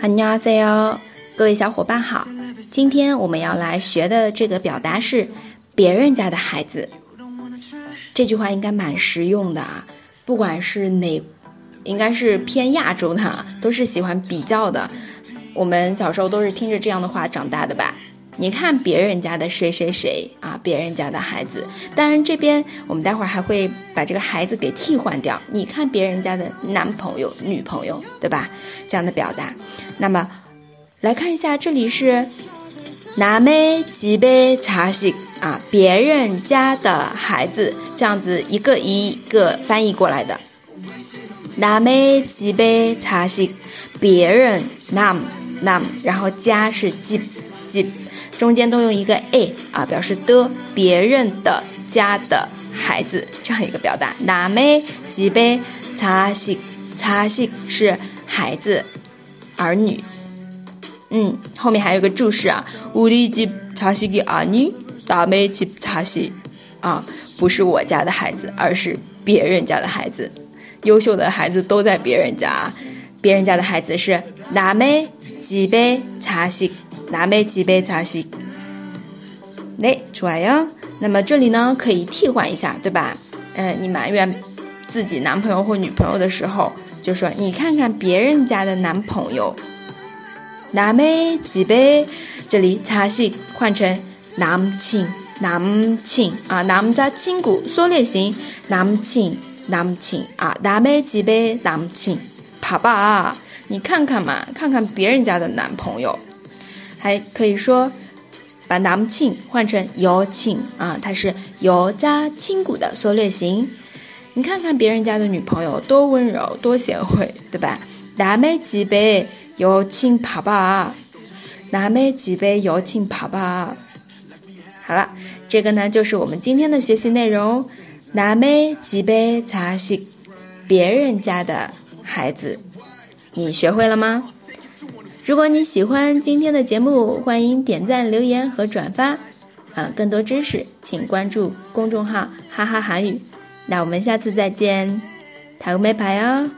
안녕하세요，各位小伙伴好。今天我们要来学的这个表达是“别人家的孩子”。这句话应该蛮实用的啊，不管是哪，应该是偏亚洲的，都是喜欢比较的。我们小时候都是听着这样的话长大的吧？ 你看别人家的谁谁谁啊，别人家的孩子。当然，这边我们待会儿还会把这个孩子给替换掉。你看别人家的男朋友、女朋友，对吧？这样的表达。那么，来看一下，这里是남의집에자식啊，别人家的孩子，这样子一个一个翻译过来的。남의집에자 식， 别人 nam nam，然后家是집 집。 中间都用一个 a 啊，表示的别人的家的孩子这样一个表达。남의집에자식자식是孩子儿女。嗯，后面还有个注释啊，우리집자식이아니남의집자식啊，不是我家的孩子，而是别人家的孩子。优秀的孩子都在别人家，别人家的孩子是남의집에자 식。 拿没几杯茶洗，来出来呀。那么这里呢，可以替换一下，对吧？嗯，你埋怨自己男朋友或女朋友的时候，就说你看看别人家的男朋友。拿没几杯，这里茶洗换成男亲男亲啊，男家亲骨缩略型，男亲男亲啊，拿没几杯男亲，爸爸，你看看嘛，看看别人家的男朋友。还可以说把“南庆”换成“瑶庆”啊，它是“瑶”加“亲”古的缩略形。你看看别人家的女朋友多温柔，多贤惠，对吧？南美几杯有庆泡泡，南美几杯有庆泡泡。好了，这个呢就是我们今天的学习内容。南美几杯茶是别人家的孩子，你学会了吗？如果你喜欢今天的节目，欢迎点赞、留言和转发。啊，更多知识请关注公众号“哈哈韩语”。那我们下次再见，塔个妹牌哦。